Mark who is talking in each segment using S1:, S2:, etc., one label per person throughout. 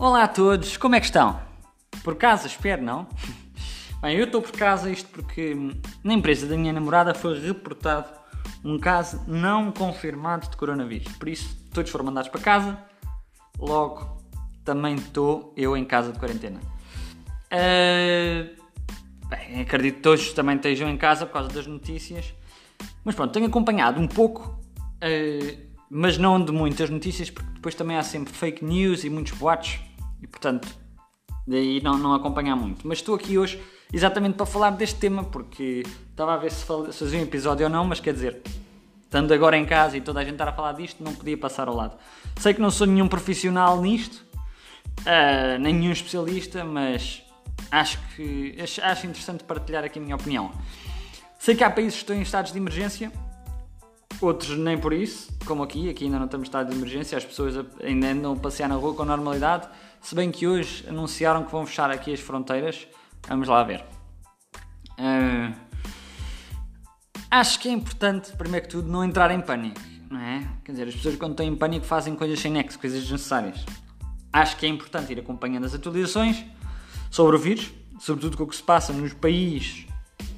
S1: Olá a todos, como é que estão? Por casa, espero, não? Bem, eu estou por casa, isto porque na empresa da minha namorada foi reportado um caso não confirmado de coronavírus. Por isso, todos foram mandados para casa, logo também estou eu em casa de quarentena. Uh, bem, acredito que todos também estejam em casa por causa das notícias. Mas pronto, tenho acompanhado um pouco, uh, mas não de muitas notícias, porque depois também há sempre fake news e muitos boatos e portanto daí não, não acompanhar muito. Mas estou aqui hoje exatamente para falar deste tema porque estava a ver se, fazia um episódio ou não, mas quer dizer, estando agora em casa e toda a gente estar a falar disto, não podia passar ao lado. Sei que não sou nenhum profissional nisto, uh, nem nenhum especialista, mas acho que acho interessante partilhar aqui a minha opinião. Sei que há países que estão em estados de emergência, outros nem por isso, como aqui, aqui ainda não estamos estado de emergência, as pessoas ainda andam a passear na rua com normalidade se bem que hoje anunciaram que vão fechar aqui as fronteiras. Vamos lá ver. Uh, acho que é importante, primeiro que tudo, não entrar em pânico. Não é? Quer dizer, as pessoas quando estão em pânico fazem coisas sem nexo, coisas desnecessárias. Acho que é importante ir acompanhando as atualizações sobre o vírus, sobretudo com o que se passa nos países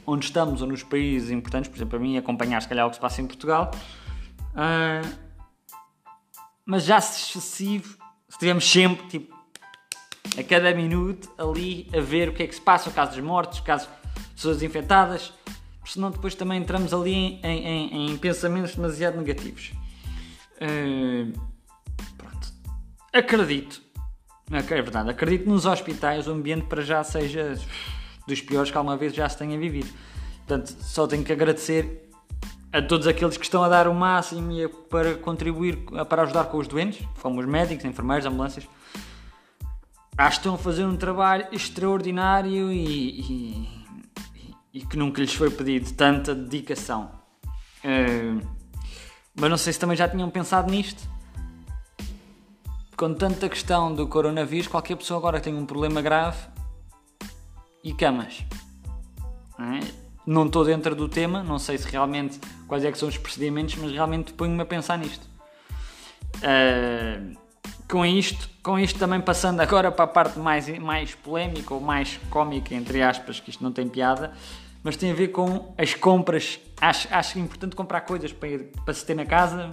S1: onde estamos ou nos países importantes, por exemplo, para mim, acompanhar se calhar o que se passa em Portugal. Uh, mas já se excessivo, se tivermos sempre tipo a cada minuto ali a ver o que é que se passa, o caso dos mortos, o caso de pessoas infectadas, senão depois também entramos ali em, em, em pensamentos demasiado negativos. Uh, pronto. Acredito, é verdade, acredito nos hospitais o ambiente para já seja dos piores que alguma vez já se tenha vivido. Portanto, só tenho que agradecer a todos aqueles que estão a dar o máximo para contribuir, para ajudar com os doentes, como os médicos, enfermeiros, ambulâncias acho que estão a fazer um trabalho extraordinário e, e, e que nunca lhes foi pedido tanta dedicação. Uh, mas não sei se também já tinham pensado nisto. Com tanta questão do coronavírus, qualquer pessoa agora tem um problema grave e camas. Não, é? não estou dentro do tema, não sei se realmente quais é que são os procedimentos, mas realmente ponho-me a pensar nisto. Uh, com isto, com isto também passando agora para a parte mais, mais polémica ou mais cómica, entre aspas, que isto não tem piada, mas tem a ver com as compras. Acho, acho importante comprar coisas para, ir, para se ter na casa,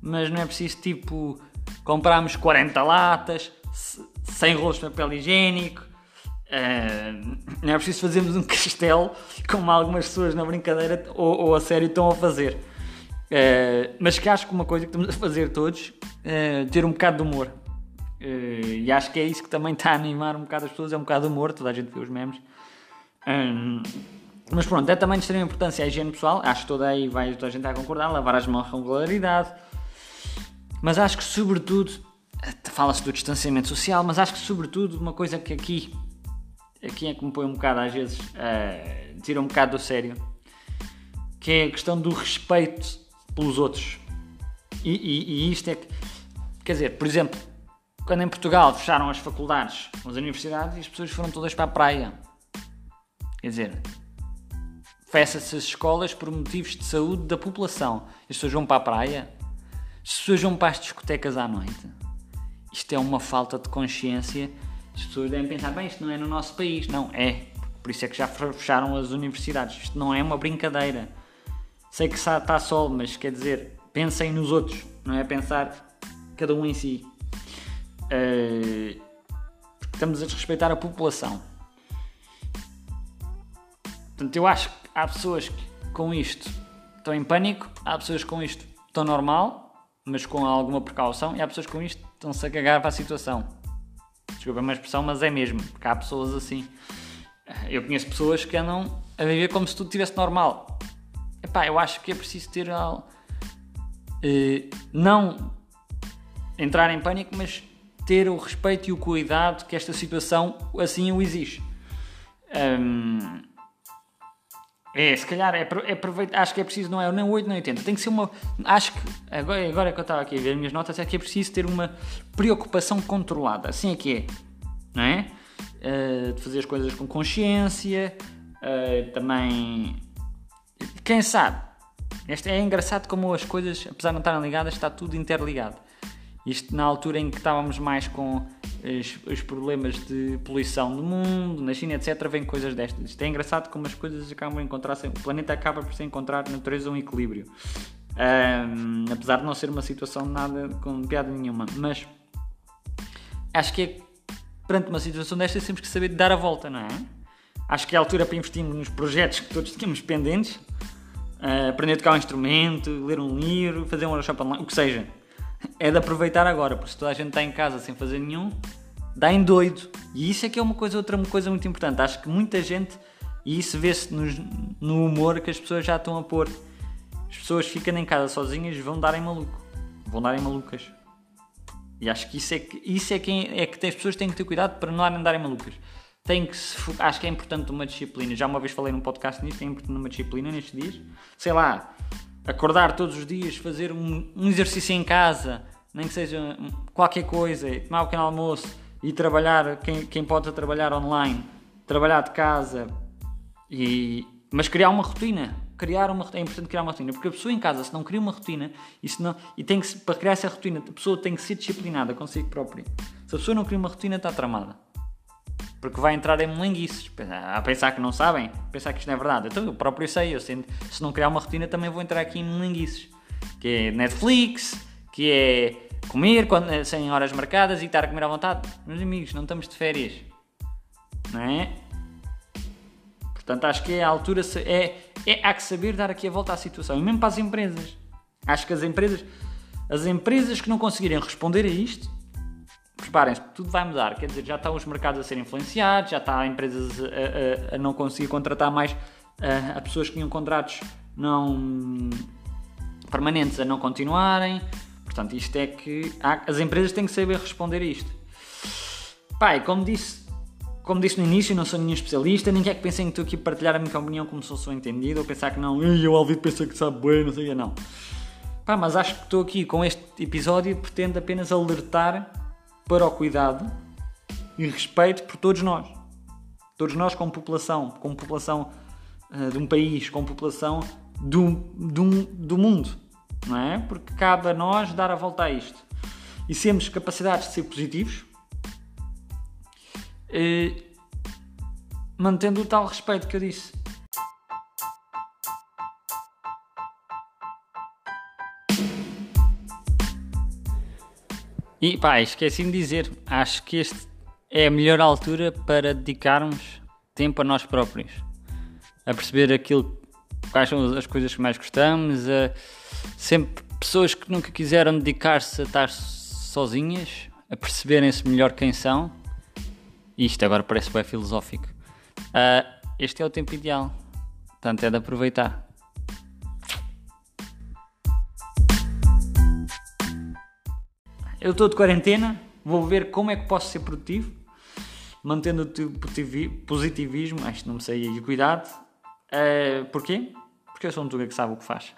S1: mas não é preciso tipo comprarmos 40 latas, 100 rolos de papel higiênico. Uh, não é preciso fazermos um castelo como algumas pessoas na brincadeira ou, ou a sério estão a fazer. Uh, mas que acho que uma coisa que estamos a fazer todos é ter um bocado de humor. Uh, e acho que é isso que também está a animar um bocado as pessoas, é um bocado de humor, toda a gente vê os memes. Um, mas pronto, é também de extrema importância a higiene pessoal, acho que toda aí vai toda a gente a concordar, lavar as mãos com regularidade. Mas acho que sobretudo, fala-se do distanciamento social, mas acho que sobretudo uma coisa que aqui, aqui é que me põe um bocado às vezes, uh, tira um bocado do sério, que é a questão do respeito pelos outros. E, e, e, isto é que, quer dizer, por exemplo, quando em Portugal fecharam as faculdades, as universidades, as pessoas foram todas para a praia. Quer dizer, fecha-se as escolas por motivos de saúde da população. As pessoas vão para a praia, as pessoas vão para as discotecas à noite. Isto é uma falta de consciência. As pessoas devem pensar, bem, isto não é no nosso país. Não, é. Por isso é que já fecharam as universidades. Isto não é uma brincadeira. Sei que está sol, mas quer dizer, pensem nos outros, não é pensar cada um em si. Uh, estamos a desrespeitar a população. Portanto, eu acho que há pessoas que com isto estão em pânico, há pessoas que com isto estão normal, mas com alguma precaução, e há pessoas que com isto estão-se a cagar para a situação. Desculpa a minha expressão, mas é mesmo, porque há pessoas assim. Eu conheço pessoas que andam a viver como se tudo estivesse normal. Epá, eu acho que é preciso ter algo. Uh, não entrar em pânico, mas ter o respeito e o cuidado que esta situação assim o exige. Um, é, se calhar é, é aproveitar, acho que é preciso, não é nem 8 nem 80, tem que ser uma. Acho que, agora, agora que eu estava aqui a ver as minhas notas, é que é preciso ter uma preocupação controlada, assim é que é, não é? Uh, de fazer as coisas com consciência, uh, também quem sabe? Este é engraçado como as coisas, apesar de não estarem ligadas, está tudo interligado. Isto na altura em que estávamos mais com os, problemas de poluição no mundo, na China, etc., vêm coisas destas. Isto é engraçado como as coisas acabam a encontrar, o planeta acaba por se encontrar na natureza um equilíbrio. Um, apesar de não ser uma situação nada com piada nenhuma, mas acho que é, perante uma situação destas temos que saber dar a volta, não é? Acho que é a altura para investirmos nos projetos que todos tínhamos pendentes, uh, aprender a tocar um instrumento, ler um livro, fazer um workshop online, o que seja é de aproveitar agora, porque se toda a gente está em casa sem fazer nenhum, dá em doido. E isso é que é uma coisa, outra coisa muito importante. Acho que muita gente, e isso vê-se no, no humor que as pessoas já estão a pôr. As pessoas ficam em casa sozinhas vão dar em maluco. Vão dar em malucas. E acho que isso é que, isso é que, é que as pessoas têm que ter cuidado para não andarem malucas. Tem que se, acho que é importante uma disciplina. Já uma vez falei num podcast nisto, é importante uma disciplina nestes dias. Sei lá, acordar todos os dias, fazer um, um exercício em casa, nem que seja qualquer coisa, tomar um pequeno almoço e trabalhar, quem, quem pode trabalhar online, trabalhar de casa, e, mas criar uma rotina. Criar uma, é importante criar uma rotina, porque a pessoa em casa, se não cria uma rotina, e, se não, e tem que, para criar essa rotina, a pessoa tem que ser disciplinada consigo própria. Se a pessoa não cria uma rotina, está tramada. Porque vai entrar em melinguices, a pensar que não sabem, pensar que isto não é verdade. Então eu próprio sei, eu sei, se não criar uma rotina também vou entrar aqui em melinguices. Que é Netflix, que é comer quando, sem horas marcadas e estar a comer à vontade. Meus amigos, não estamos de férias. Não é? Portanto, acho que é a altura, é, é, há que saber dar aqui a volta à situação. E mesmo para as empresas. Acho que as empresas, as empresas que não conseguirem responder a isto, preparem-se, tudo vai mudar. Quer dizer, já estão os mercados a ser influenciados, já está empresas a, a, a não conseguir contratar mais a, a, pessoas que tinham contratos não permanentes a não continuarem. Portanto, isto é que há, as empresas têm que saber responder a isto. Pai, como disse, como disse no início, não sou nenhum especialista, nem quer que pensem que estou aqui a partilhar a minha opinião como se fosse entendido, ou pensar que não, eu ouvi pensar que sabe bem, não sei o não. Pá, mas acho que estou aqui com este episódio pretendo apenas alertar para o cuidado e respeito por todos nós. Todos nós, como população, como população uh, de um país, como população do, do, do mundo, não é? Porque cabe a nós dar a volta a isto. E temos capacidades de ser positivos, uh, mantendo o tal respeito que eu disse. E pá, esqueci de dizer, acho que este é a melhor altura para dedicarmos tempo a nós próprios, a perceber aquilo, quais são as coisas que mais gostamos, a sempre pessoas que nunca quiseram dedicar-se a estar sozinhas, a perceberem-se melhor quem são. Isto agora parece bem filosófico. Uh, este é o tempo ideal, portanto é de aproveitar. Eu estou de quarentena, vou ver como é que posso ser produtivo, mantendo o positivismo, acho que não me sei, e cuidado. Uh, porquê? Porque eu sou um tuga que sabe o que faz.